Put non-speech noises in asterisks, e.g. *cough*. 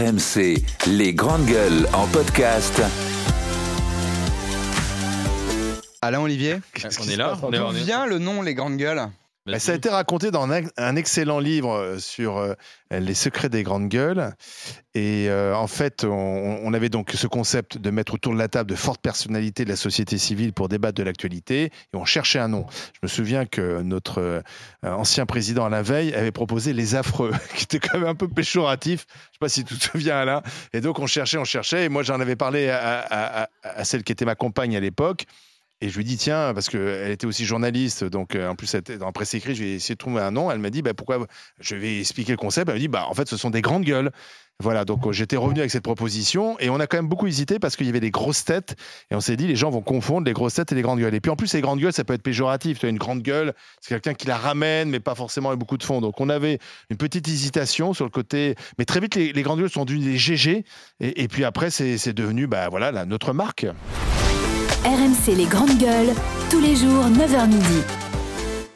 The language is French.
RMC, les grandes gueules en podcast. Alain Olivier On est là, on est, D'où on est- vient le nom Les Grandes Gueules Bah, ça a été raconté dans un, un excellent livre euh, sur euh, les secrets des grandes gueules. Et euh, en fait, on, on avait donc ce concept de mettre autour de la table de fortes personnalités de la société civile pour débattre de l'actualité. Et on cherchait un nom. Je me souviens que notre euh, ancien président Alain Veil avait proposé les affreux, *laughs* qui était quand même un peu péjoratif. Je ne sais pas si tu te souviens, Alain. Et donc on cherchait, on cherchait. Et moi, j'en avais parlé à, à- à- à celle qui était ma compagne à l'époque. Et je lui dis, tiens, parce qu'elle était aussi journaliste, donc euh, en plus, elle était dans la presse écrite, je vais essayer de trouver un nom. Elle m'a dit, bah, pourquoi Je vais expliquer le concept. Elle m'a dit, bah, en fait, ce sont des grandes gueules. Voilà, donc euh, j'étais revenu avec cette proposition et on a quand même beaucoup hésité parce qu'il y avait des grosses têtes et on s'est dit, les gens vont confondre les grosses têtes et les grandes gueules. Et puis en plus, les grandes gueules, ça peut être péjoratif. Tu as une grande gueule, c'est quelqu'un qui la ramène, mais pas forcément avec beaucoup de fond. Donc on avait une petite hésitation sur le côté. Mais très vite, les, grandes gueules sont devenues des GG et, et puis après, c'est devenu, bah, voilà, notre marque. RMC les grandes gueules, tous les jours 9h midi.